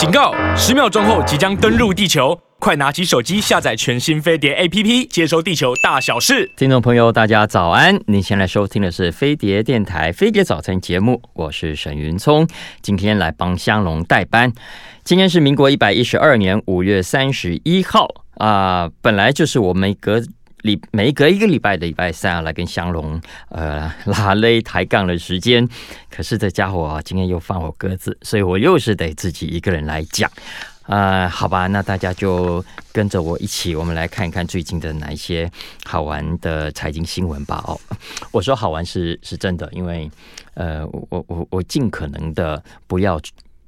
警告！十秒钟后即将登陆地球，快拿起手机下载全新飞碟 APP，接收地球大小事。听众朋友，大家早安！您现在收听的是飞碟电台飞碟早餐节目，我是沈云聪，今天来帮香龙代班。今天是民国一百一十二年五月三十一号啊、本来就是我们隔。礼每隔一个礼拜的礼拜三啊，来跟香龙呃 拉勒抬杠的时间，可是这家伙啊，今天又放我鸽子，所以我又是得自己一个人来讲、呃，好吧，那大家就跟着我一起，我们来看一看最近的哪一些好玩的财经新闻吧。哦，我说好玩是是真的，因为呃，我我我尽可能的不要。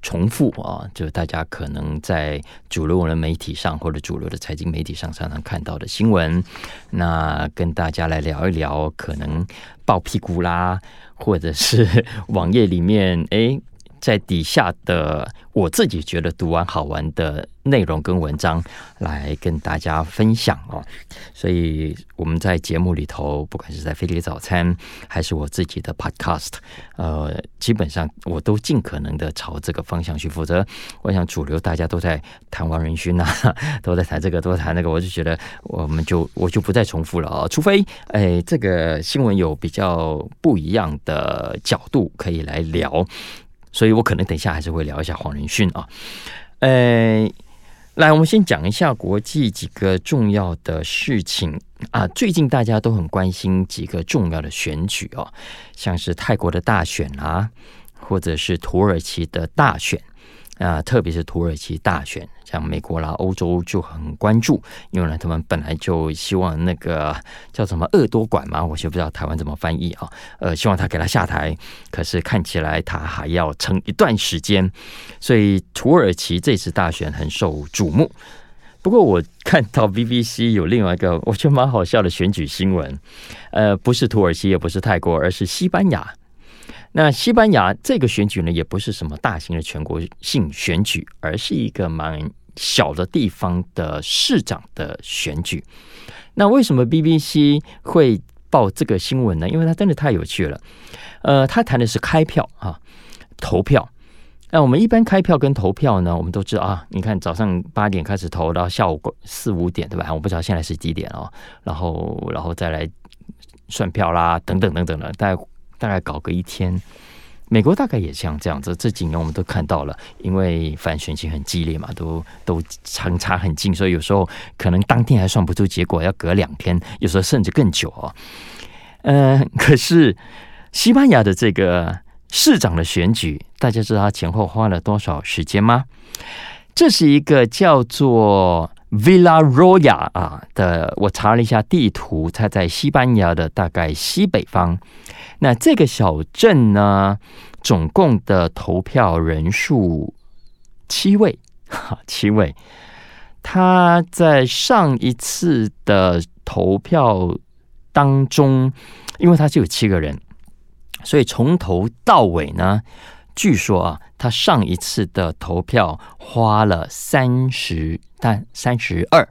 重复啊，就大家可能在主流的媒体上或者主流的财经媒体上常常看到的新闻，那跟大家来聊一聊，可能爆屁股啦，或者是 网页里面哎。在底下的我自己觉得读完好玩的内容跟文章来跟大家分享哦，所以我们在节目里头，不管是在飞碟早餐还是我自己的 podcast，呃，基本上我都尽可能的朝这个方向去。否则，我想主流大家都在谈王仁勋呐，都在谈这个，都在谈那个，我就觉得我们就我就不再重复了啊，除非哎这个新闻有比较不一样的角度可以来聊。所以我可能等一下还是会聊一下黄仁勋啊，呃，来，我们先讲一下国际几个重要的事情啊。最近大家都很关心几个重要的选举哦，像是泰国的大选啊，或者是土耳其的大选。啊，特别是土耳其大选，像美国啦、欧洲就很关注，因为呢，他们本来就希望那个叫什么鄂多管嘛，我就不知道台湾怎么翻译啊。呃，希望他给他下台，可是看起来他还要撑一段时间，所以土耳其这次大选很受瞩目。不过我看到 BBC 有另外一个我觉得蛮好笑的选举新闻，呃，不是土耳其，也不是泰国，而是西班牙。那西班牙这个选举呢，也不是什么大型的全国性选举，而是一个蛮小的地方的市长的选举。那为什么 BBC 会报这个新闻呢？因为它真的太有趣了。呃，他谈的是开票啊，投票。那我们一般开票跟投票呢，我们都知道啊，你看早上八点开始投，到下午四五点，对吧？我不知道现在是几点哦。然后，然后再来算票啦，等等等等的，大概。大概搞个一天，美国大概也像这样子。这几年我们都看到了，因为反选情很激烈嘛，都都相差很近，所以有时候可能当天还算不出结果，要隔两天，有时候甚至更久哦。嗯、呃，可是西班牙的这个市长的选举，大家知道他前后花了多少时间吗？这是一个叫做 Villaroya 啊的，我查了一下地图，它在西班牙的大概西北方。那这个小镇呢，总共的投票人数七位，哈，七位。他在上一次的投票当中，因为他只有七个人，所以从头到尾呢，据说啊，他上一次的投票花了三十，但三十二，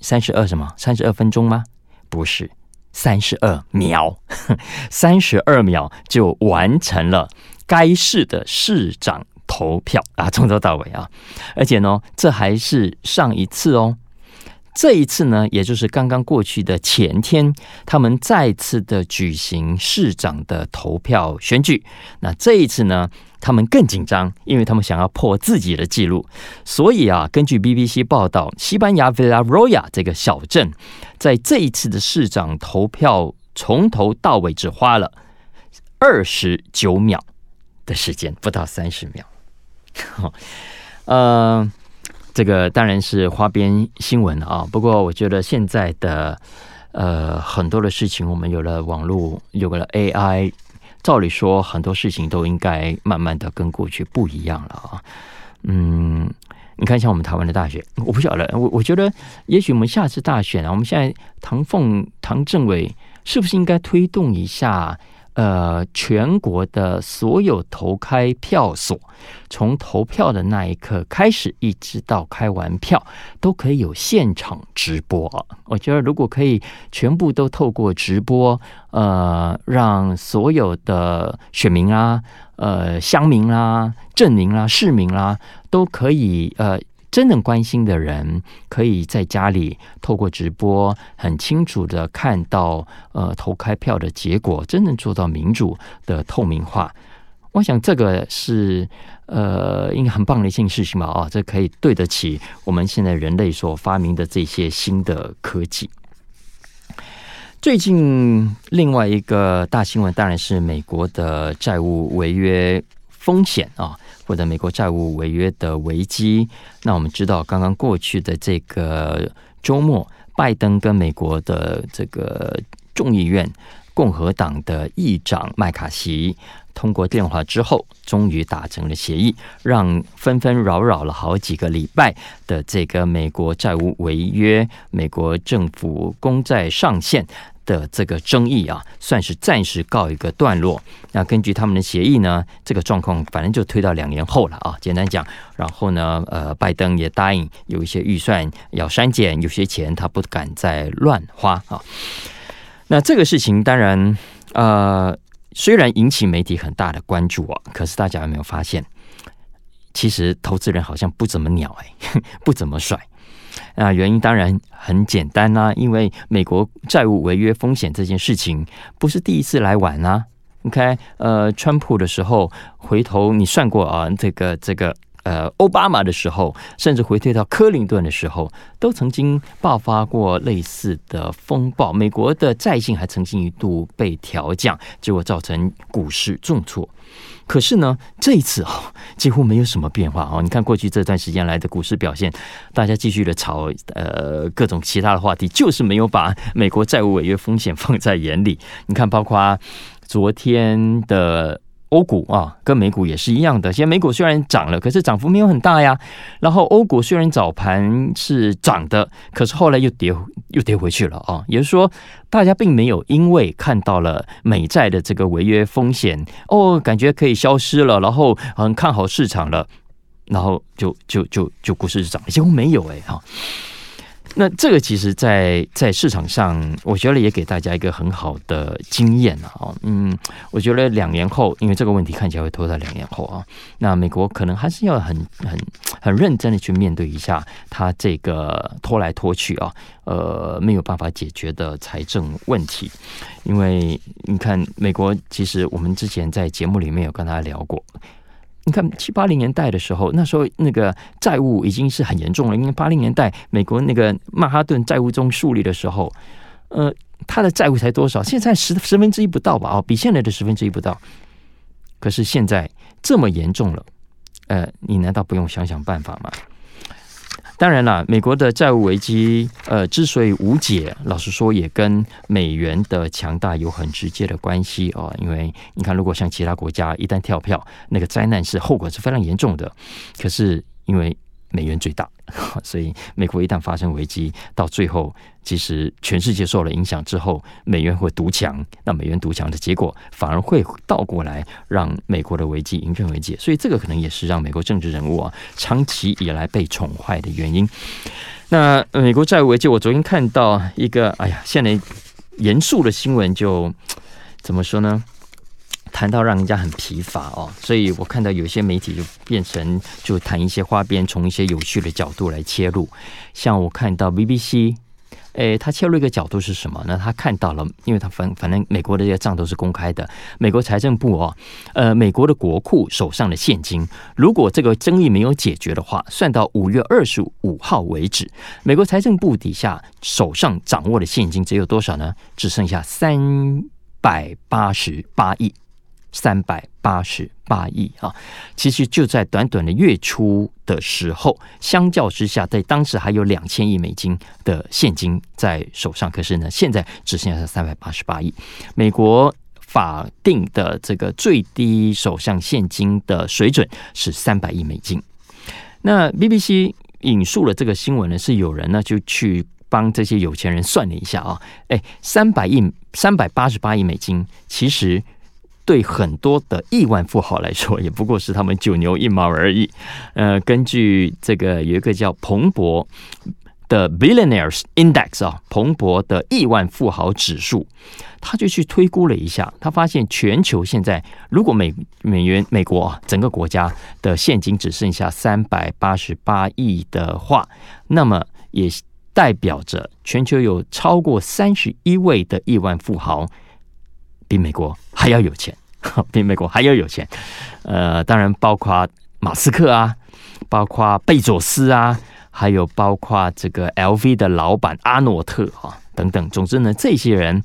三十二什么？三十二分钟吗？不是。三十二秒，三十二秒就完成了该市的市长投票啊，从头到尾啊，而且呢，这还是上一次哦。这一次呢，也就是刚刚过去的前天，他们再次的举行市长的投票选举。那这一次呢，他们更紧张，因为他们想要破自己的记录。所以啊，根据 BBC 报道，西班牙 Villaroya 这个小镇，在这一次的市长投票从头到尾只花了二十九秒的时间，不到三十秒。呃。这个当然是花边新闻啊，不过我觉得现在的呃很多的事情，我们有了网络，有了 AI，照理说很多事情都应该慢慢的跟过去不一样了啊。嗯，你看像我们台湾的大学，我不晓得，我我觉得也许我们下次大选啊，我们现在唐凤唐政委是不是应该推动一下？呃，全国的所有投开票所，从投票的那一刻开始，一直到开完票，都可以有现场直播。我觉得，如果可以全部都透过直播，呃，让所有的选民啊，呃乡民啦、镇民啦、市民啦，都可以呃。真正关心的人，可以在家里透过直播，很清楚的看到呃投开票的结果，真正做到民主的透明化。我想这个是呃应该很棒的一件事情吧？啊，这可以对得起我们现在人类所发明的这些新的科技。最近另外一个大新闻当然是美国的债务违约风险啊。或者美国债务违约的危机，那我们知道，刚刚过去的这个周末，拜登跟美国的这个众议院共和党的议长麦卡锡通过电话之后，终于达成了协议，让纷纷扰扰了好几个礼拜的这个美国债务违约、美国政府公债上限。的这个争议啊，算是暂时告一个段落。那根据他们的协议呢，这个状况反正就推到两年后了啊。简单讲，然后呢，呃，拜登也答应有一些预算要删减，有些钱他不敢再乱花啊。那这个事情当然，呃，虽然引起媒体很大的关注啊，可是大家有没有发现，其实投资人好像不怎么鸟哎，不怎么甩。啊，原因当然很简单啦，因为美国债务违约风险这件事情不是第一次来玩啊。OK，呃，川普的时候，回头你算过啊，这个这个呃，奥巴马的时候，甚至回退到克林顿的时候，都曾经爆发过类似的风暴。美国的债信还曾经一度被调降，结果造成股市重挫。可是呢，这一次哦，几乎没有什么变化哦。你看过去这段时间来的股市表现，大家继续的炒呃各种其他的话题，就是没有把美国债务违约风险放在眼里。你看，包括昨天的。欧股啊，跟美股也是一样的。现在美股虽然涨了，可是涨幅没有很大呀。然后欧股虽然早盘是涨的，可是后来又跌，又跌回去了啊。也就是说，大家并没有因为看到了美债的这个违约风险哦，感觉可以消失了，然后很看好市场了，然后就就就就股市涨，几乎没有哎哈。那这个其实在，在市场上，我觉得也给大家一个很好的经验啊。嗯，我觉得两年后，因为这个问题看起来会拖到两年后啊，那美国可能还是要很很很认真的去面对一下它这个拖来拖去啊，呃，没有办法解决的财政问题。因为你看，美国其实我们之前在节目里面有跟大家聊过。你看七八零年代的时候，那时候那个债务已经是很严重了。因为八零年代美国那个曼哈顿债务中树立的时候，呃，他的债务才多少？现在十十分之一不到吧？哦，比现在的十分之一不到。可是现在这么严重了，呃，你难道不用想想办法吗？当然了，美国的债务危机，呃，之所以无解，老实说也跟美元的强大有很直接的关系哦。因为你看，如果像其他国家一旦跳票，那个灾难是后果是非常严重的。可是因为美元最大，所以美国一旦发生危机，到最后其实全世界受了影响之后，美元会独强。那美元独强的结果，反而会倒过来让美国的危机迎刃而解。所以这个可能也是让美国政治人物啊长期以来被宠坏的原因。那美国债务危机，我昨天看到一个，哎呀，现在严肃的新闻就怎么说呢？谈到让人家很疲乏哦，所以我看到有些媒体就变成就谈一些花边，从一些有趣的角度来切入。像我看到 BBC，诶，他切入一个角度是什么呢？他看到了，因为他反反正美国的这些账都是公开的，美国财政部哦，呃，美国的国库手上的现金，如果这个争议没有解决的话，算到五月二十五号为止，美国财政部底下手上掌握的现金只有多少呢？只剩下三百八十八亿。三百八十八亿啊！其实就在短短的月初的时候，相较之下，在当时还有两千亿美金的现金在手上，可是呢，现在只剩下三百八十八亿。美国法定的这个最低手上现金的水准是三百亿美金。那 BBC 引述了这个新闻呢，是有人呢就去帮这些有钱人算了一下啊，哎，三百亿、三百八十八亿美金，其实。对很多的亿万富豪来说，也不过是他们九牛一毛而已。呃，根据这个有一个叫彭博的 Billionaires Index 啊，彭博的亿万富豪指数，他就去推估了一下，他发现全球现在如果美美元美国啊整个国家的现金只剩下三百八十八亿的话，那么也代表着全球有超过三十一位的亿万富豪比美国还要有钱，比美国还要有钱。呃，当然包括马斯克啊，包括贝佐斯啊。还有包括这个 LV 的老板阿诺特啊等等，总之呢，这些人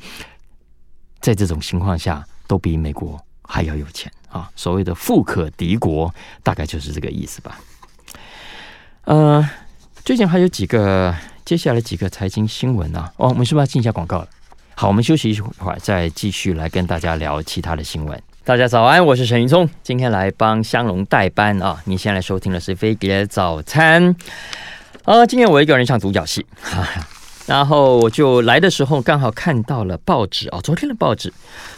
在这种情况下都比美国还要有钱啊。所谓的富可敌国，大概就是这个意思吧。呃，最近还有几个接下来几个财经新闻啊，哦，我们是不是要进一下广告了？好，我们休息一会儿，再继续来跟大家聊其他的新闻。大家早安，我是沈云聪，今天来帮香龙代班啊。你现在收听的是飞碟早餐。啊，今天我一个人唱独角戏，然后我就来的时候刚好看到了报纸哦，昨天的报纸，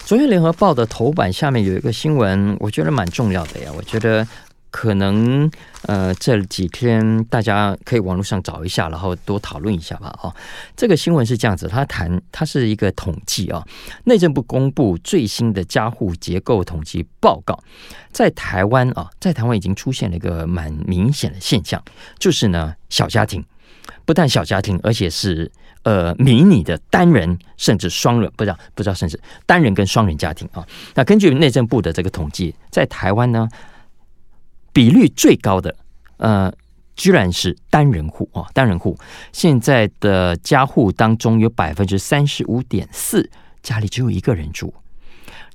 昨天联合报的头版下面有一个新闻，我觉得蛮重要的呀，我觉得。可能呃这几天大家可以网络上找一下，然后多讨论一下吧。哦，这个新闻是这样子，他谈它是一个统计啊，内政部公布最新的家户结构统计报告，在台湾啊，在台湾已经出现了一个蛮明显的现象，就是呢小家庭，不但小家庭，而且是呃迷你的单人甚至双人，不知道不知道甚至单人跟双人家庭啊。那根据内政部的这个统计，在台湾呢。比率最高的，呃，居然是单人户啊！单人户现在的家户当中有百分之三十五点四家里只有一个人住，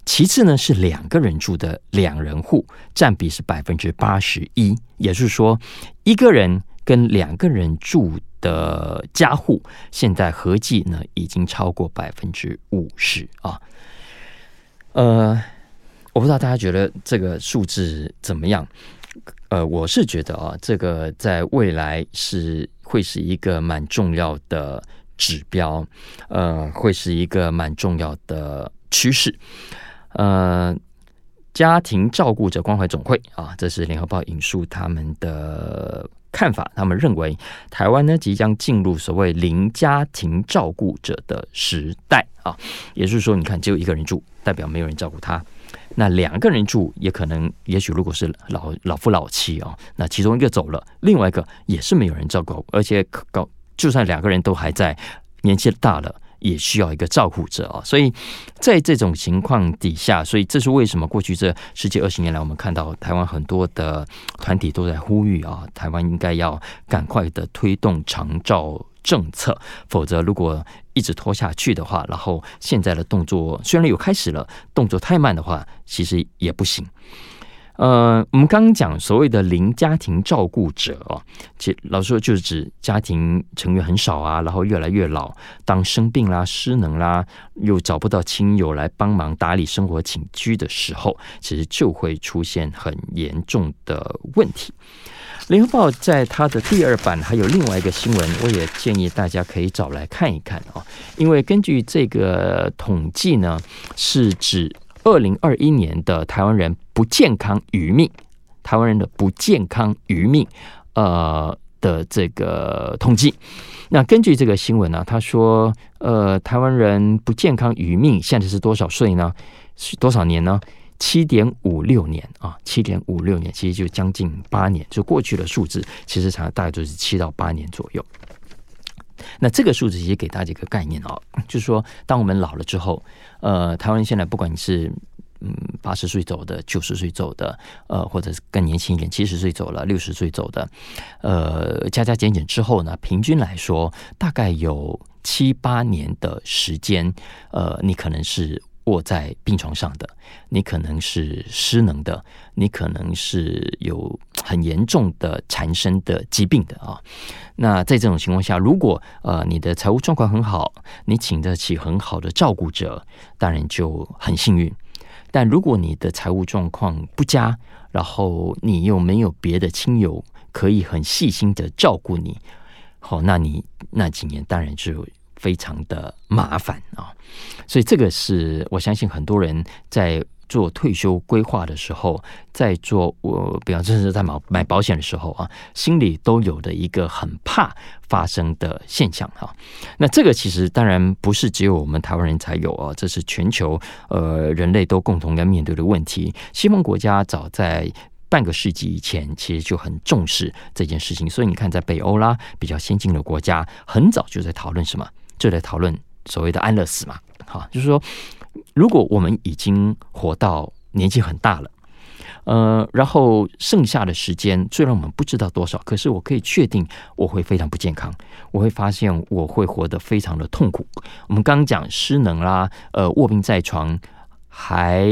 其次呢是两个人住的两人户，占比是百分之八十一，也就是说，一个人跟两个人住的家户，现在合计呢已经超过百分之五十啊！呃，我不知道大家觉得这个数字怎么样？呃，我是觉得啊，这个在未来是会是一个蛮重要的指标，呃，会是一个蛮重要的趋势。呃，家庭照顾者关怀总会啊，这是联合报引述他们的看法，他们认为台湾呢即将进入所谓零家庭照顾者的时代啊，也就是说，你看只有一个人住，代表没有人照顾他。那两个人住也可能，也许如果是老老夫老妻啊，那其中一个走了，另外一个也是没有人照顾，而且可高，就算两个人都还在，年纪大了也需要一个照顾者啊。所以在这种情况底下，所以这是为什么过去这十几二十年来，我们看到台湾很多的团体都在呼吁啊，台湾应该要赶快的推动长照政策，否则如果一直拖下去的话，然后现在的动作虽然有开始了，动作太慢的话，其实也不行。呃，我们刚刚讲所谓的零家庭照顾者哦，其老实说就是指家庭成员很少啊，然后越来越老，当生病啦、失能啦，又找不到亲友来帮忙打理生活起居的时候，其实就会出现很严重的问题。联合报在它的第二版还有另外一个新闻，我也建议大家可以找来看一看哦。因为根据这个统计呢，是指二零二一年的台湾人不健康余命，台湾人的不健康余命，呃的这个统计。那根据这个新闻呢，他说，呃，台湾人不健康余命现在是多少岁呢？是多少年呢？七点五六年啊，七点五六年，其实就将近八年，就过去的数字，其实长大概就是七到八年左右。那这个数字也给大家一个概念哦，就是说，当我们老了之后，呃，台湾现在不管你是嗯八十岁走的、九十岁走的，呃，或者是更年轻一点，七十岁走了、六十岁走的，呃，加加减减之后呢，平均来说，大概有七八年的时间，呃，你可能是。卧在病床上的，你可能是失能的，你可能是有很严重的缠身的疾病的啊。那在这种情况下，如果呃你的财务状况很好，你请得起很好的照顾者，当然就很幸运。但如果你的财务状况不佳，然后你又没有别的亲友可以很细心的照顾你，好，那你那几年当然就。非常的麻烦啊，所以这个是我相信很多人在做退休规划的时候，在做我，比方说是在买买保险的时候啊，心里都有的一个很怕发生的现象哈。那这个其实当然不是只有我们台湾人才有啊，这是全球呃人类都共同要面对的问题。西方国家早在半个世纪以前，其实就很重视这件事情。所以你看，在北欧啦，比较先进的国家，很早就在讨论什么，就来讨论所谓的安乐死嘛。哈，就是说。如果我们已经活到年纪很大了，呃，然后剩下的时间虽然我们不知道多少，可是我可以确定我会非常不健康，我会发现我会活得非常的痛苦。我们刚刚讲失能啦，呃，卧病在床还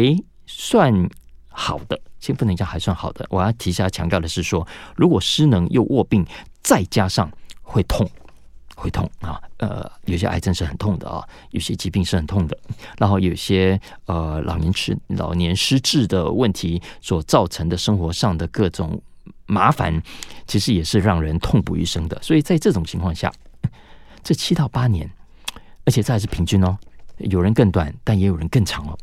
算好的，先不能讲还算好的。我要提下强调的是说，如果失能又卧病，再加上会痛。会痛啊，呃，有些癌症是很痛的啊，有些疾病是很痛的，然后有些呃老年痴老年失智的问题所造成的生活上的各种麻烦，其实也是让人痛不欲生的。所以在这种情况下，这七到八年，而且这还是平均哦，有人更短，但也有人更长哦。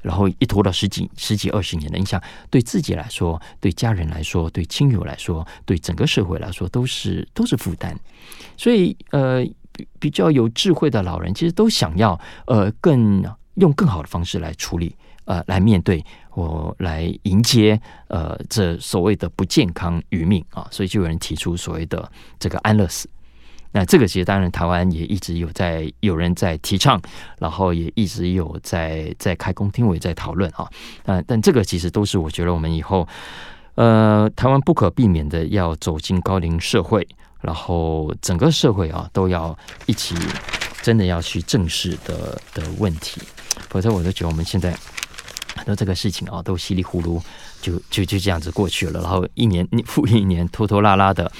然后一拖到十几、十几、二十年的，你想对自己来说、对家人来说、对亲友来说、对整个社会来说，都是都是负担。所以，呃，比较有智慧的老人，其实都想要呃，更用更好的方式来处理，呃，来面对或来迎接呃，这所谓的不健康余命啊。所以，就有人提出所谓的这个安乐死。那这个其实当然，台湾也一直有在有人在提倡，然后也一直有在在开公听会在讨论啊。但但这个其实都是我觉得我们以后呃台湾不可避免的要走进高龄社会，然后整个社会啊都要一起真的要去正视的的问题。否则我都觉得我们现在很多这个事情啊都稀里糊涂就就就这样子过去了，然后一年复一年拖拖拉拉的。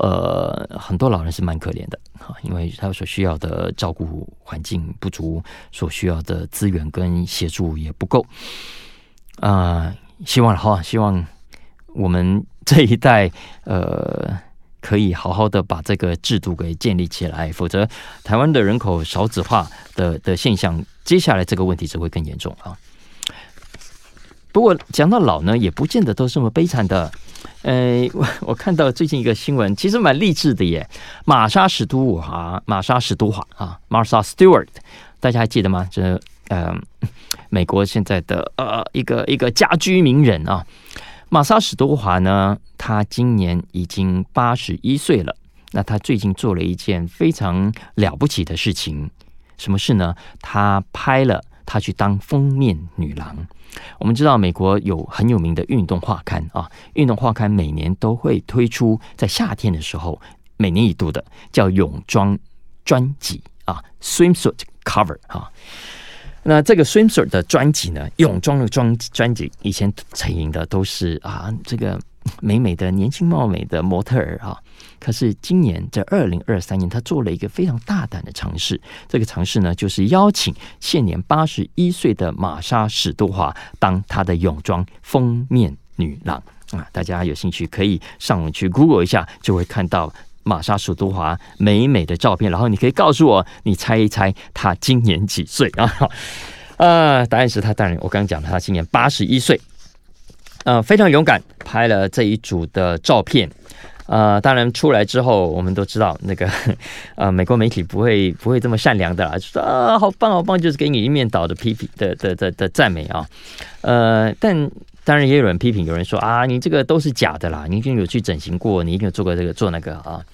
呃，很多老人是蛮可怜的哈，因为他所需要的照顾环境不足，所需要的资源跟协助也不够。啊、希望哈，希望我们这一代呃，可以好好的把这个制度给建立起来，否则台湾的人口少子化的的现象，接下来这个问题只会更严重啊。不过讲到老呢，也不见得都这么悲惨的。呃，我 我看到最近一个新闻，其实蛮励志的耶。玛莎史都华，玛莎史都华啊，Martha Stewart，大家还记得吗？这呃，美国现在的呃一个一个家居名人啊，玛莎史都华呢，她今年已经八十一岁了。那她最近做了一件非常了不起的事情，什么事呢？她拍了她去当封面女郎。我们知道美国有很有名的运动画刊啊，运动画刊每年都会推出在夏天的时候每年一度的叫泳装专辑啊，swimsuit cover 啊。那这个 swimsuit 的专辑呢，泳装的专专辑以前成营的都是啊这个。美美的年轻貌美的模特儿啊，可是今年在二零二三年，他做了一个非常大胆的尝试。这个尝试呢，就是邀请现年八十一岁的玛莎史都华当他的泳装封面女郎啊！大家有兴趣可以上网去 Google 一下，就会看到玛莎史都华美美的照片。然后你可以告诉我，你猜一猜她今年几岁 啊？呃，答案是她当然，我刚刚讲了，她今年八十一岁。呃，非常勇敢，拍了这一组的照片。呃，当然出来之后，我们都知道那个 呃，美国媒体不会不会这么善良的啦，就说啊，好棒好棒，就是给你一面倒的批评的的的的赞美啊。呃，但当然也有人批评，有人说啊，你这个都是假的啦，你一定有去整形过，你一定有做过这个做那个啊。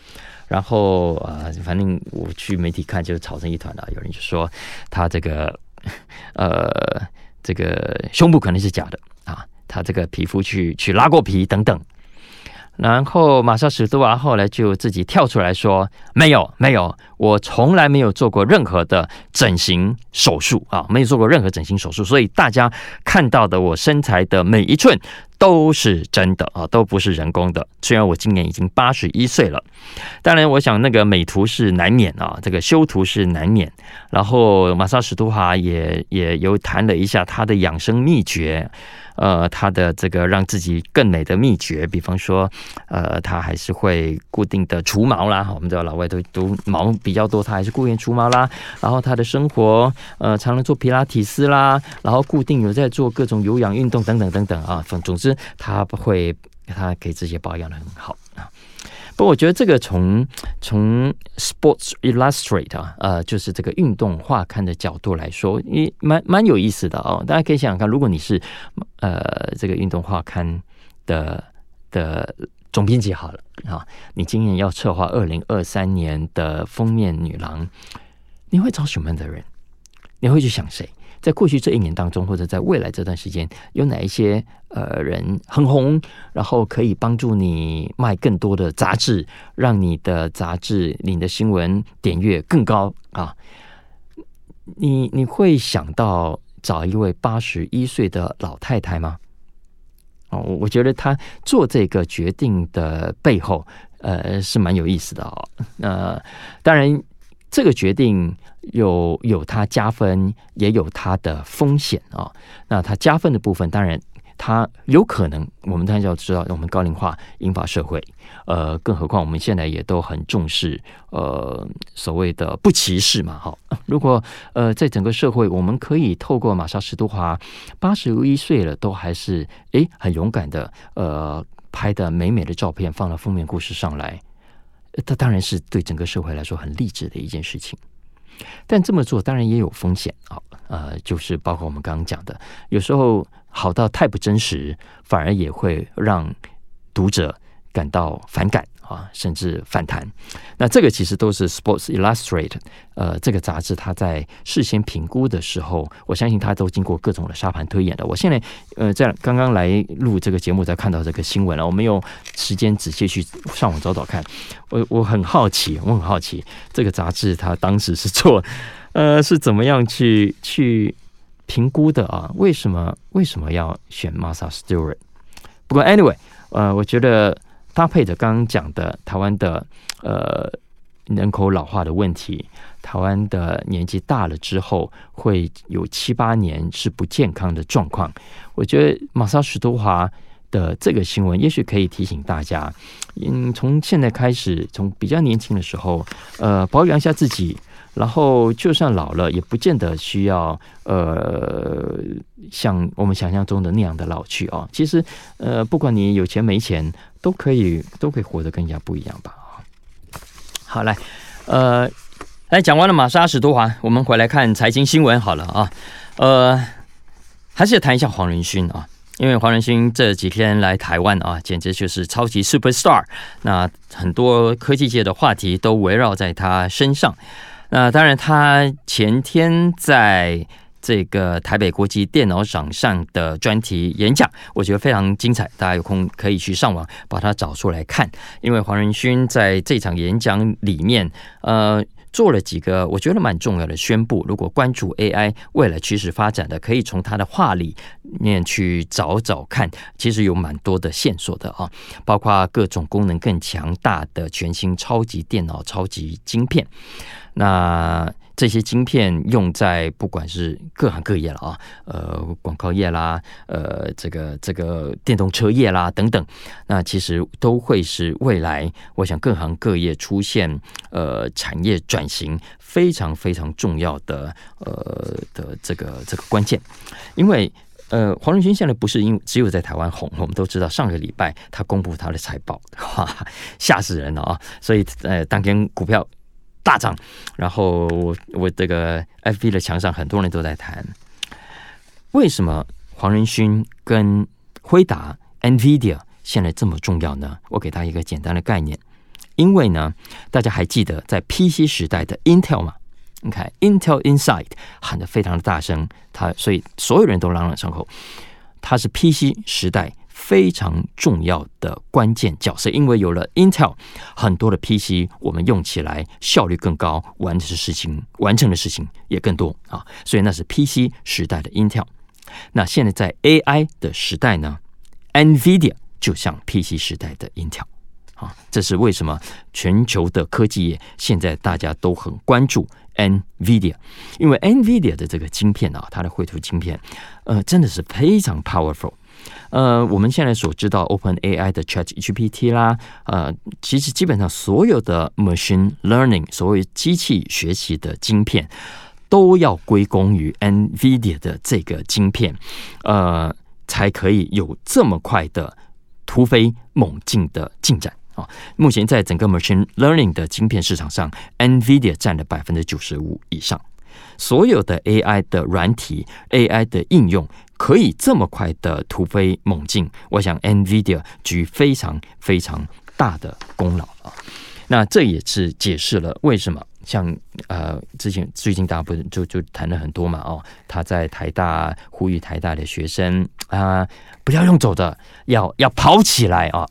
然后啊、呃，反正我去媒体看就吵成一团了。有人就说他这个 呃，这个胸部可能是假的啊。他这个皮肤去去拉过皮等等，然后玛莎史都华后来就自己跳出来说：“没有，没有，我从来没有做过任何的整形手术啊，没有做过任何整形手术，所以大家看到的我身材的每一寸都是真的啊，都不是人工的。虽然我今年已经八十一岁了，当然我想那个美图是难免啊，这个修图是难免。然后玛莎史都华也也有谈了一下他的养生秘诀。”呃，他的这个让自己更美的秘诀，比方说，呃，他还是会固定的除毛啦。我们知道老外都都毛比较多，他还是固定除毛啦。然后他的生活，呃，常常做皮拉提斯啦，然后固定有在做各种有氧运动等等等等啊。总总之，他会他给自己保养的很好啊。不过我觉得这个从从 Sports Illustrated 啊，呃，就是这个运动画刊的角度来说，也蛮蛮有意思的哦。大家可以想想看，如果你是呃这个运动画刊的的总编辑好了啊，你今年要策划二零二三年的封面女郎，你会找什么样的人？你会去想谁？在过去这一年当中，或者在未来这段时间，有哪一些呃人很红，然后可以帮助你卖更多的杂志，让你的杂志、你的新闻点阅更高啊？你你会想到找一位八十一岁的老太太吗？哦，我觉得他做这个决定的背后，呃，是蛮有意思的哦。呃，当然。这个决定有有它加分，也有它的风险啊。那它加分的部分，当然它有可能，我们当然要知道，我们高龄化引发社会，呃，更何况我们现在也都很重视呃所谓的不歧视嘛。哈，如果呃在整个社会，我们可以透过玛莎史都华八十一岁了，都还是诶很勇敢的，呃拍的美美的照片放到封面故事上来。这当然是对整个社会来说很励志的一件事情，但这么做当然也有风险啊，呃，就是包括我们刚刚讲的，有时候好到太不真实，反而也会让读者感到反感。啊，甚至反弹。那这个其实都是 Sports Illustrate 呃，这个杂志它在事先评估的时候，我相信它都经过各种的沙盘推演的。我现在呃，在刚刚来录这个节目，才看到这个新闻了。我没有时间仔细去上网找找看。我我很好奇，我很好奇这个杂志它当时是做呃是怎么样去去评估的啊？为什么为什么要选 Martha Stewart？不过 anyway，呃，我觉得。搭配着刚刚讲的台湾的呃人口老化的问题，台湾的年纪大了之后会有七八年是不健康的状况。我觉得玛莎史都华的这个新闻，也许可以提醒大家，嗯，从现在开始，从比较年轻的时候，呃，保养一下自己，然后就算老了，也不见得需要呃像我们想象中的那样的老去哦。其实，呃，不管你有钱没钱。都可以，都可以活得更加不一样吧。好，来，呃，来讲完了玛莎史都华，我们回来看财经新闻好了啊。呃，还是谈一下黄仁勋啊，因为黄仁勋这几天来台湾啊，简直就是超级 super star。那很多科技界的话题都围绕在他身上。那当然，他前天在。这个台北国际电脑奖上的专题演讲，我觉得非常精彩，大家有空可以去上网把它找出来看。因为黄仁勋在这场演讲里面，呃，做了几个我觉得蛮重要的宣布。如果关注 AI 未来趋势发展的，可以从他的话里面去找找看，其实有蛮多的线索的啊，包括各种功能更强大的全新超级电脑、超级晶片。那这些晶片用在不管是各行各业了啊，呃，广告业啦，呃，这个这个电动车业啦等等，那其实都会是未来我想各行各业出现呃产业转型非常非常重要的呃的这个这个关键，因为呃黄仁勋现在不是因只有在台湾红，我们都知道上个礼拜他公布他的财报，哇，吓死人了啊！所以呃当天股票。大涨，然后我我这个 FB 的墙上很多人都在谈，为什么黄仁勋跟辉达 NVIDIA 现在这么重要呢？我给他一个简单的概念，因为呢，大家还记得在 PC 时代的 Intel 吗？你看 Intel Inside 喊得非常的大声，他所以所有人都朗朗上口，他是 PC 时代。非常重要的关键角色，因为有了 Intel，很多的 PC 我们用起来效率更高，完成的事情完成的事情也更多啊，所以那是 PC 时代的 Intel。那现在在 AI 的时代呢，NVIDIA 就像 PC 时代的 Intel 啊，这是为什么全球的科技业现在大家都很关注 NVIDIA，因为 NVIDIA 的这个晶片啊，它的绘图晶片，呃，真的是非常 powerful。呃，我们现在所知道 Open AI 的 Chat GPT 啦，呃，其实基本上所有的 Machine Learning，所谓机器学习的晶片，都要归功于 NVIDIA 的这个晶片，呃，才可以有这么快的突飞猛进的进展啊！目前在整个 Machine Learning 的晶片市场上，NVIDIA 占了百分之九十五以上。所有的 AI 的软体、AI 的应用可以这么快的突飞猛进，我想 NVIDIA 居非常非常大的功劳啊！那这也是解释了为什么像呃之前最近大家不是就就谈了很多嘛哦，他在台大呼吁台大的学生啊不要用走的，要要跑起来啊！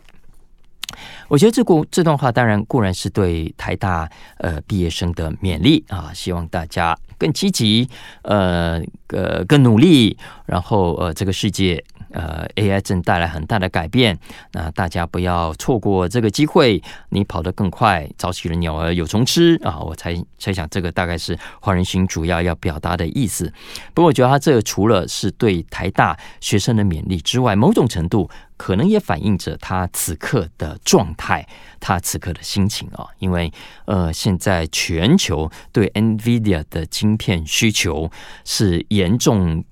我觉得这故这段话当然固然是对台大呃毕业生的勉励啊，希望大家更积极，呃呃更努力，然后呃这个世界。呃，AI 正带来很大的改变，那大家不要错过这个机会。你跑得更快，早起的鸟儿有虫吃啊！我猜猜想，这个大概是黄仁勋主要要表达的意思。不过，我觉得他这个除了是对台大学生的勉励之外，某种程度可能也反映着他此刻的状态，他此刻的心情啊。因为呃，现在全球对 NVIDIA 的晶片需求是严重。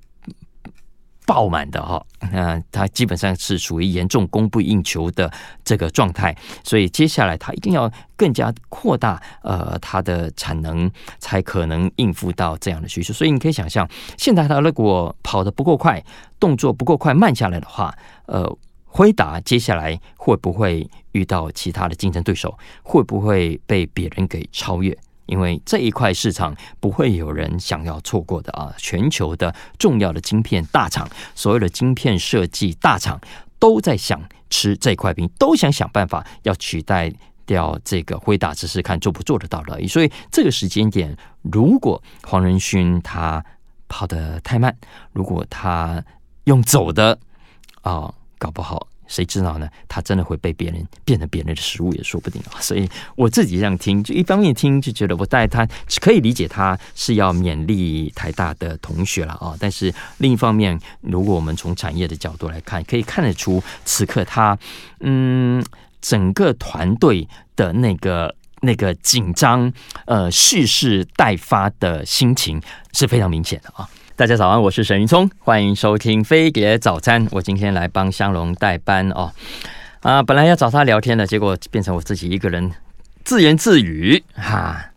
爆满的哈，那它基本上是属于严重供不应求的这个状态，所以接下来它一定要更加扩大呃它的产能，才可能应付到这样的需求。所以你可以想象，现在它如果跑得不够快，动作不够快，慢下来的话，呃，辉达接下来会不会遇到其他的竞争对手？会不会被别人给超越？因为这一块市场不会有人想要错过的啊！全球的重要的晶片大厂，所有的晶片设计大厂都在想吃这块饼，都想想办法要取代掉这个辉达，只是看做不做得到而已。所以这个时间点，如果黄仁勋他跑得太慢，如果他用走的啊，搞不好。谁知道呢？他真的会被别人变成别人的食物也说不定啊！所以我自己这样听，就一方面听就觉得我带他可以理解他是要勉励台大的同学了啊。但是另一方面，如果我们从产业的角度来看，可以看得出此刻他嗯整个团队的那个那个紧张呃蓄势待发的心情是非常明显的啊。大家早安，我是沈云聪，欢迎收听飞碟早餐。我今天来帮香龙代班哦。啊，本来要找他聊天的，结果变成我自己一个人自言自语哈。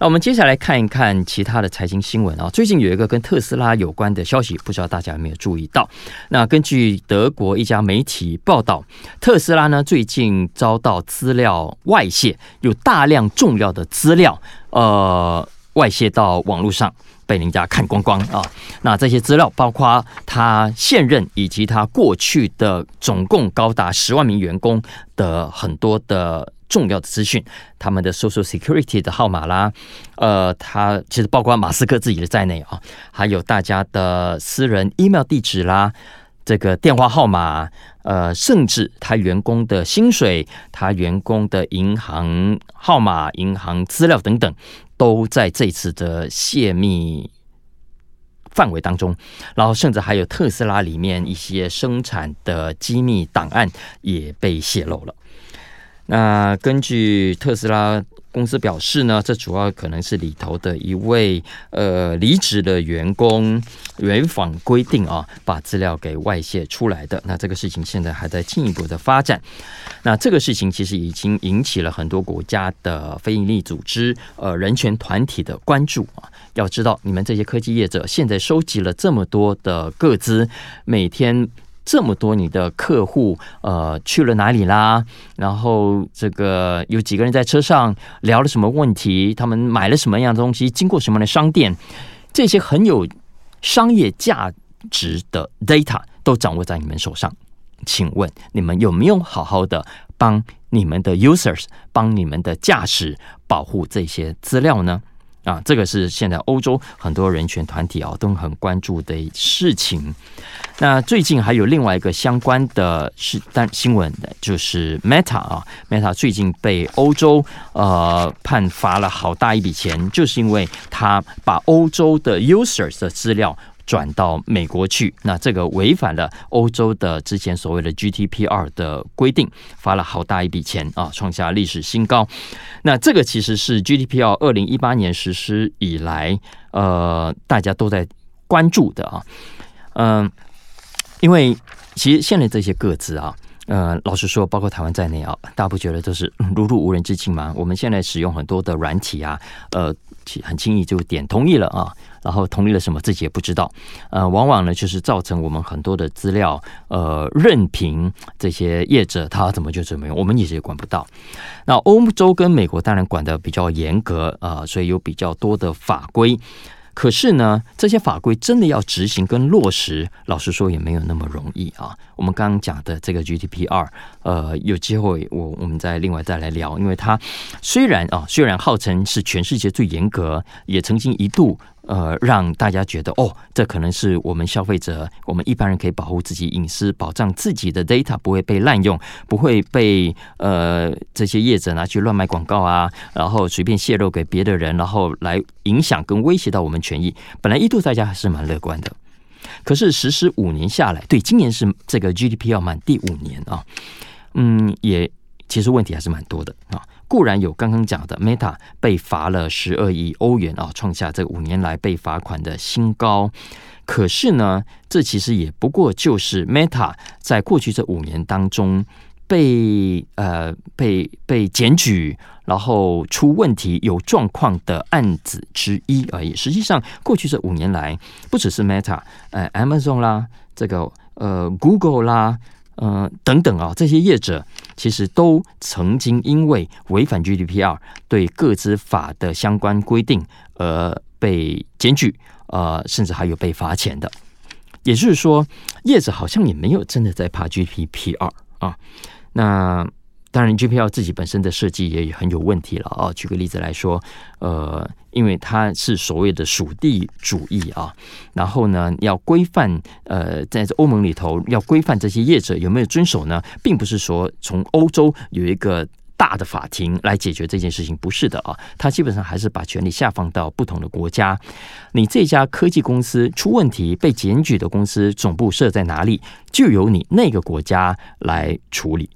那我们接下来看一看其他的财经新闻啊。最近有一个跟特斯拉有关的消息，不知道大家有没有注意到？那根据德国一家媒体报道，特斯拉呢最近遭到资料外泄，有大量重要的资料呃外泄到网络上。被人家看光光啊！那这些资料包括他现任以及他过去的总共高达十万名员工的很多的重要的资讯，他们的 Social Security 的号码啦，呃，他其实包括马斯克自己的在内啊，还有大家的私人 email 地址啦，这个电话号码，呃，甚至他员工的薪水、他员工的银行号码、银行资料等等。都在这次的泄密范围当中，然后甚至还有特斯拉里面一些生产的机密档案也被泄露了。那根据特斯拉。公司表示呢，这主要可能是里头的一位呃离职的员工违反规定啊，把资料给外泄出来的。那这个事情现在还在进一步的发展。那这个事情其实已经引起了很多国家的非营利组织呃人权团体的关注啊。要知道，你们这些科技业者现在收集了这么多的个资，每天。这么多你的客户，呃，去了哪里啦？然后这个有几个人在车上聊了什么问题？他们买了什么样的东西？经过什么样的商店？这些很有商业价值的 data 都掌握在你们手上。请问你们有没有好好的帮你们的 users、帮你们的驾驶保护这些资料呢？啊，这个是现在欧洲很多人权团体啊都很关注的事情。那最近还有另外一个相关的是但新闻的，就是 Meta 啊，Meta 最近被欧洲呃判罚了好大一笔钱，就是因为他把欧洲的 users 的资料转到美国去。那这个违反了欧洲的之前所谓的 GDPR 的规定，罚了好大一笔钱啊，创下历史新高。那这个其实是 GDPR 二零一八年实施以来，呃，大家都在关注的啊，嗯、因为其实现在这些个资啊。呃，老实说，包括台湾在内啊，大家不觉得都是如入无人之境吗？我们现在使用很多的软体啊，呃，很轻易就点同意了啊，然后同意了什么自己也不知道，呃，往往呢就是造成我们很多的资料，呃，任凭这些业者他怎么就怎么用，我们一直也管不到。那欧洲跟美国当然管得比较严格啊，所以有比较多的法规。可是呢，这些法规真的要执行跟落实，老实说也没有那么容易啊。我们刚刚讲的这个 GDPR，呃，有机会我我们再另外再来聊，因为它虽然啊，虽然号称是全世界最严格，也曾经一度。呃，让大家觉得哦，这可能是我们消费者，我们一般人可以保护自己隐私，保障自己的 data 不会被滥用，不会被呃这些业者拿去乱卖广告啊，然后随便泄露给别的人，然后来影响跟威胁到我们权益。本来一度大家还是蛮乐观的，可是实施五年下来，对，今年是这个 GDP 要满第五年啊，嗯，也其实问题还是蛮多的啊。固然有刚刚讲的 Meta 被罚了十二亿欧元啊，创下这五年来被罚款的新高。可是呢，这其实也不过就是 Meta 在过去这五年当中被呃被被检举，然后出问题、有状况的案子之一而已。实际上，过去这五年来，不只是 Meta，呃，Amazon 啦，这个呃 Google 啦。呃，等等啊，这些业者其实都曾经因为违反 GDPR 对各资法的相关规定而被检举，呃，甚至还有被罚钱的。也就是说，业者好像也没有真的在怕 GDPR 啊。那。当然，G P L 自己本身的设计也很有问题了啊。举个例子来说，呃，因为它是所谓的属地主义啊，然后呢，要规范呃，在欧盟里头要规范这些业者有没有遵守呢，并不是说从欧洲有一个大的法庭来解决这件事情，不是的啊。它基本上还是把权力下放到不同的国家。你这家科技公司出问题被检举的公司总部设在哪里，就由你那个国家来处理。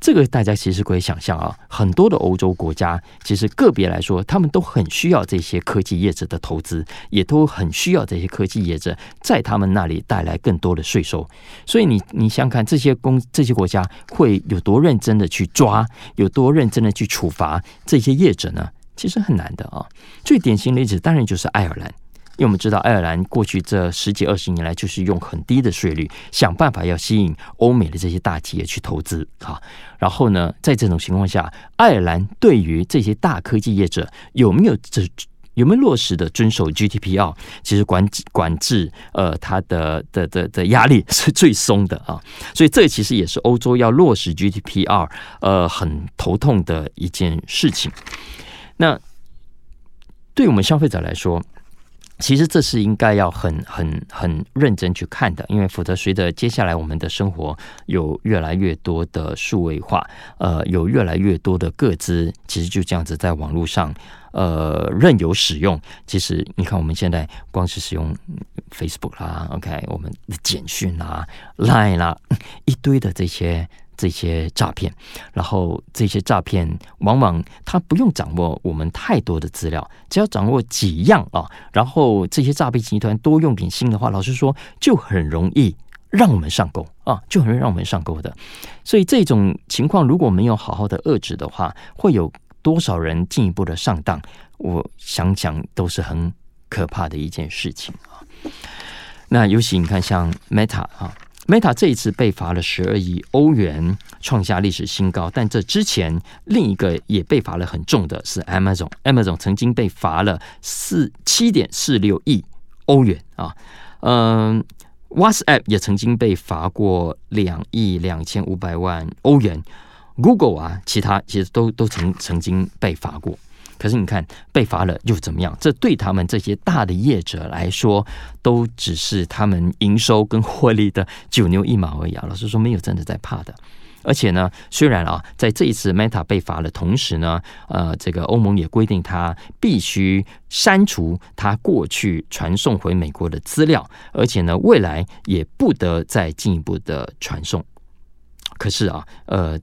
这个大家其实可以想象啊，很多的欧洲国家其实个别来说，他们都很需要这些科技业者的投资，也都很需要这些科技业者在他们那里带来更多的税收。所以你你想看这些公这些国家会有多认真的去抓，有多认真的去处罚这些业者呢？其实很难的啊。最典型例子当然就是爱尔兰。因为我们知道，爱尔兰过去这十几二十年来，就是用很低的税率，想办法要吸引欧美的这些大企业去投资啊。然后呢，在这种情况下，爱尔兰对于这些大科技业者有没有这有没有落实的遵守 GDPR，其实管管制呃，它的的的的压力 是最松的啊。所以这其实也是欧洲要落实 GDPR 呃很头痛的一件事情。那对我们消费者来说，其实这是应该要很很很认真去看的，因为否则随着接下来我们的生活有越来越多的数位化，呃，有越来越多的个资，其实就这样子在网络上呃任由使用。其实你看我们现在光是使用 Facebook 啦，OK，我们的简讯啦、Line 啦，一堆的这些。这些诈骗，然后这些诈骗往往他不用掌握我们太多的资料，只要掌握几样啊，然后这些诈骗集团多用点心的话，老实说就很容易让我们上钩啊，就很容易让我们上钩的。所以这种情况如果没有好好的遏制的话，会有多少人进一步的上当？我想想都是很可怕的一件事情啊。那尤其你看像 Meta 啊。Meta 这一次被罚了十二亿欧元，创下历史新高。但这之前另一个也被罚了很重的是 Amazon，Amazon 曾经被罚了四七点四六亿欧元啊。嗯，WhatsApp 也曾经被罚过两亿两千五百万欧元。Google 啊，其他其实都都曾曾经被罚过。可是你看，被罚了又怎么样？这对他们这些大的业者来说，都只是他们营收跟获利的九牛一毛而已啊！老实说，没有真的在怕的。而且呢，虽然啊，在这一次 Meta 被罚的同时呢，呃，这个欧盟也规定它必须删除它过去传送回美国的资料，而且呢，未来也不得再进一步的传送。可是啊，呃，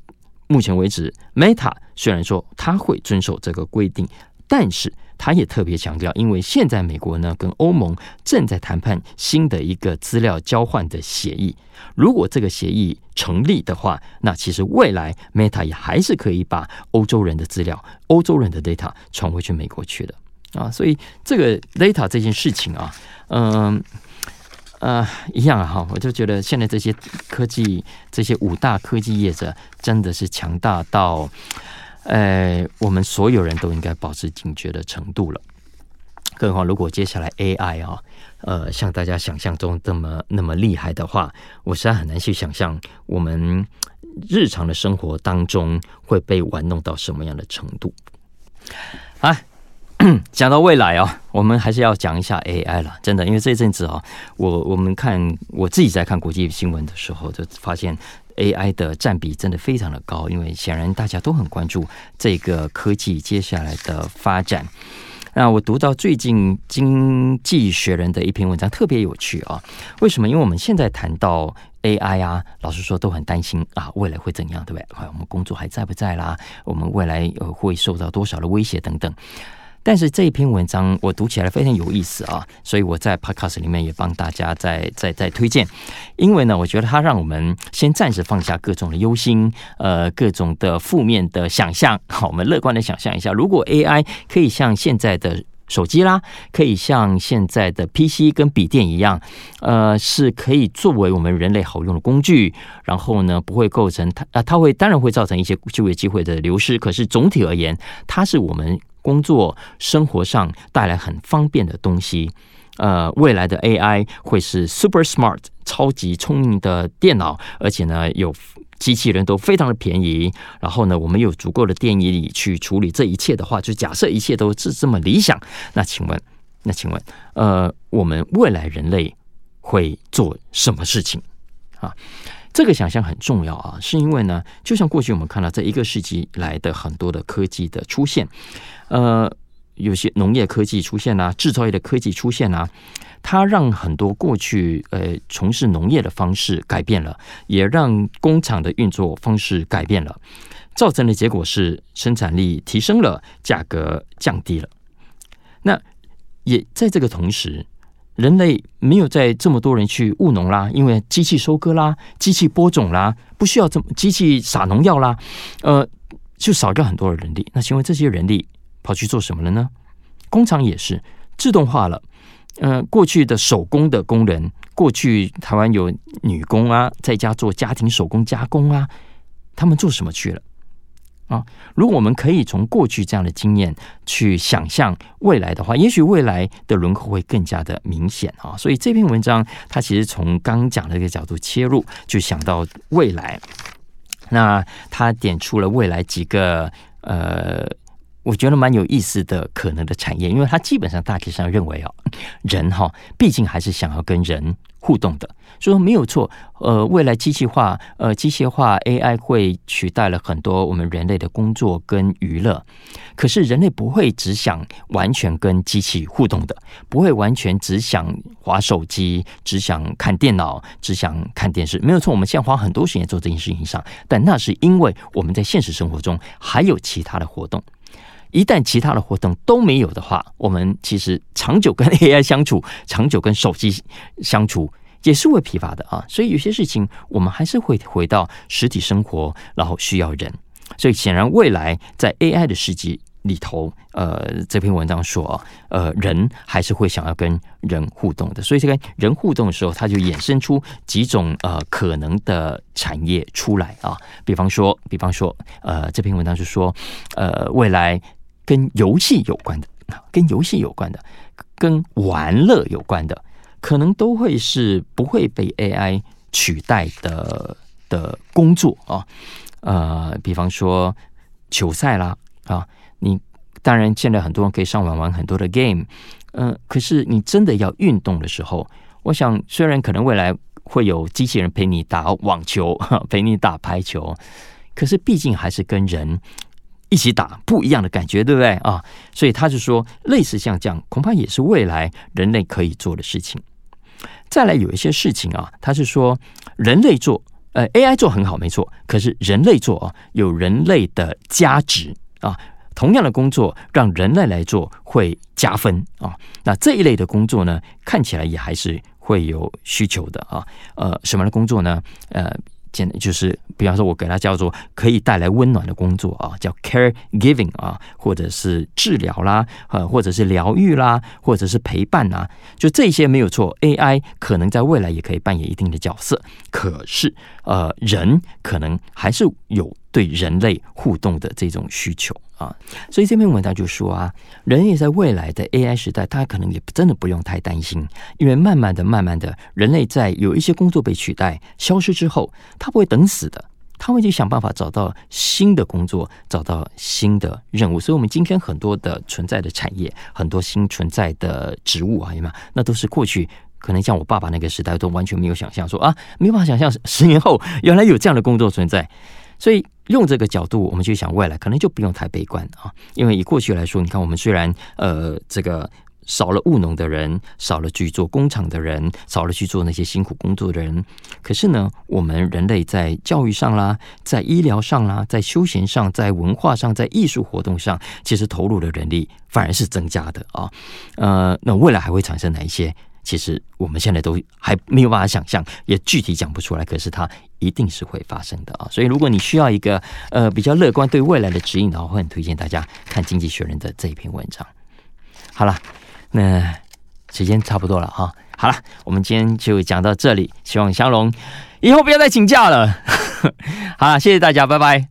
目前为止，Meta 虽然说它会遵守这个规定，但是。他也特别强调，因为现在美国呢跟欧盟正在谈判新的一个资料交换的协议。如果这个协议成立的话，那其实未来 Meta 也还是可以把欧洲人的资料、欧洲人的 data 传回去美国去的啊。所以这个 data 这件事情啊，嗯一样啊哈，我就觉得现在这些科技、这些五大科技业者真的是强大到。呃，我们所有人都应该保持警觉的程度了。更何况，如果接下来 AI 啊，呃，像大家想象中这么那么厉害的话，我实在很难去想象我们日常的生活当中会被玩弄到什么样的程度。啊，讲到未来啊，我们还是要讲一下 AI 了。真的，因为这阵子啊，我我们看我自己在看国际新闻的时候，就发现。AI 的占比真的非常的高，因为显然大家都很关注这个科技接下来的发展。那我读到最近《经济学人》的一篇文章，特别有趣啊。为什么？因为我们现在谈到 AI 啊，老实说都很担心啊，未来会怎样，对不对？我们工作还在不在啦？我们未来会受到多少的威胁等等。但是这一篇文章我读起来非常有意思啊，所以我在 Podcast 里面也帮大家再再再推荐，因为呢，我觉得它让我们先暂时放下各种的忧心，呃，各种的负面的想象，好，我们乐观的想象一下，如果 AI 可以像现在的手机啦，可以像现在的 PC 跟笔电一样，呃，是可以作为我们人类好用的工具，然后呢，不会构成它啊，它会当然会造成一些就业机会的流失，可是总体而言，它是我们。工作生活上带来很方便的东西，呃，未来的 AI 会是 super smart 超级聪明的电脑，而且呢，有机器人都非常的便宜。然后呢，我们有足够的电力去处理这一切的话，就假设一切都是这么理想，那请问，那请问，呃，我们未来人类会做什么事情啊？这个想象很重要啊，是因为呢，就像过去我们看到这一个世纪来的很多的科技的出现，呃，有些农业科技出现啦，制造业的科技出现啦，它让很多过去呃从事农业的方式改变了，也让工厂的运作方式改变了，造成的结果是生产力提升了，价格降低了。那也在这个同时。人类没有再这么多人去务农啦，因为机器收割啦，机器播种啦，不需要这么机器撒农药啦，呃，就少掉很多的人力。那请问这些人力跑去做什么了呢？工厂也是自动化了，呃，过去的手工的工人，过去台湾有女工啊，在家做家庭手工加工啊，他们做什么去了？啊，如果我们可以从过去这样的经验去想象未来的话，也许未来的轮廓会更加的明显啊。所以这篇文章它其实从刚讲的一个角度切入，就想到未来。那他点出了未来几个呃，我觉得蛮有意思的可能的产业，因为他基本上大体上认为哦，人哈毕竟还是想要跟人互动的。所以说没有错，呃，未来机器化，呃，机械化 AI 会取代了很多我们人类的工作跟娱乐。可是人类不会只想完全跟机器互动的，不会完全只想滑手机，只想看电脑，只想看电视。没有错，我们现在花很多时间做这件事情上，但那是因为我们在现实生活中还有其他的活动。一旦其他的活动都没有的话，我们其实长久跟 AI 相处，长久跟手机相处。也是会疲乏的啊，所以有些事情我们还是会回到实体生活，然后需要人。所以显然未来在 AI 的世界里头，呃，这篇文章说，呃，人还是会想要跟人互动的。所以这个人互动的时候，它就衍生出几种呃可能的产业出来啊。比方说，比方说，呃，这篇文章是说，呃，未来跟游戏有关的，跟游戏有关的，跟玩乐有关的。可能都会是不会被 AI 取代的的工作啊，呃，比方说球赛啦啊，你当然现在很多人可以上网玩很多的 game，嗯、可是你真的要运动的时候，我想虽然可能未来会有机器人陪你打网球，陪你打排球，可是毕竟还是跟人一起打不一样的感觉，对不对啊？所以他就说，类似像这样，恐怕也是未来人类可以做的事情。再来有一些事情啊，他是说人类做，呃，AI 做很好，没错，可是人类做啊，有人类的价值啊。同样的工作让人类来做会加分啊，那这一类的工作呢，看起来也还是会有需求的啊。呃，什么样的工作呢？呃，现在就是比方说，我给它叫做可以带来温暖的工作啊，叫 caregiving 啊，或者是治疗啦，呃，或者是疗愈啦，或者是陪伴啊，就这些没有错。AI 可能在未来也可以扮演一定的角色，可是呃，人可能还是有对人类互动的这种需求。啊，所以这篇文章就说啊，人也在未来的 AI 时代，他可能也真的不用太担心，因为慢慢的、慢慢的，人类在有一些工作被取代、消失之后，他不会等死的，他会去想办法找到新的工作，找到新的任务。所以，我们今天很多的存在的产业，很多新存在的职务啊，有没有？那都是过去可能像我爸爸那个时代都完全没有想象说啊，没办法想象十年后原来有这样的工作存在，所以。用这个角度，我们去想未来，可能就不用太悲观啊。因为以过去来说，你看我们虽然呃这个少了务农的人，少了去做工厂的人，少了去做那些辛苦工作的人，可是呢，我们人类在教育上啦，在医疗上啦，在休闲上，在文化上，在艺术活动上，其实投入的人力反而是增加的啊。呃，那未来还会产生哪一些？其实我们现在都还没有办法想象，也具体讲不出来。可是它一定是会发生的啊！所以如果你需要一个呃比较乐观对未来的指引的话，会很推荐大家看《经济学人》的这一篇文章。好了，那时间差不多了哈。好了，我们今天就讲到这里。希望香龙以后不要再请假了。好了，谢谢大家，拜拜。